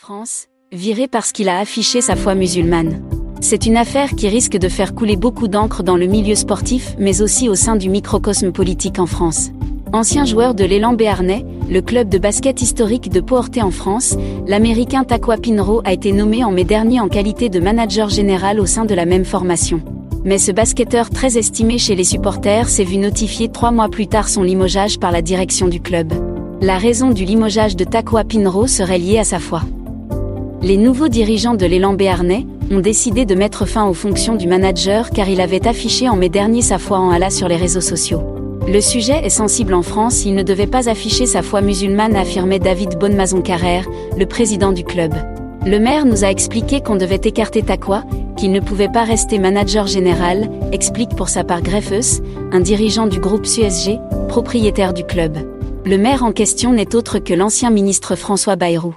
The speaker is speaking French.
France, viré parce qu'il a affiché sa foi musulmane. C'est une affaire qui risque de faire couler beaucoup d'encre dans le milieu sportif, mais aussi au sein du microcosme politique en France. Ancien joueur de l'élan béarnais, le club de basket historique de Porté en France, l'américain Takwa Pinro a été nommé en mai dernier en qualité de manager général au sein de la même formation. Mais ce basketteur très estimé chez les supporters s'est vu notifier trois mois plus tard son limogeage par la direction du club. La raison du limogeage de Takwa Pinro serait liée à sa foi. Les nouveaux dirigeants de l'élan béarnais ont décidé de mettre fin aux fonctions du manager car il avait affiché en mai dernier sa foi en Allah sur les réseaux sociaux. Le sujet est sensible en France, il ne devait pas afficher sa foi musulmane, affirmait David Bonnemaison-Carrère, le président du club. Le maire nous a expliqué qu'on devait écarter Takwa, qu'il ne pouvait pas rester manager général, explique pour sa part Greffeus, un dirigeant du groupe CSG, propriétaire du club. Le maire en question n'est autre que l'ancien ministre François Bayrou.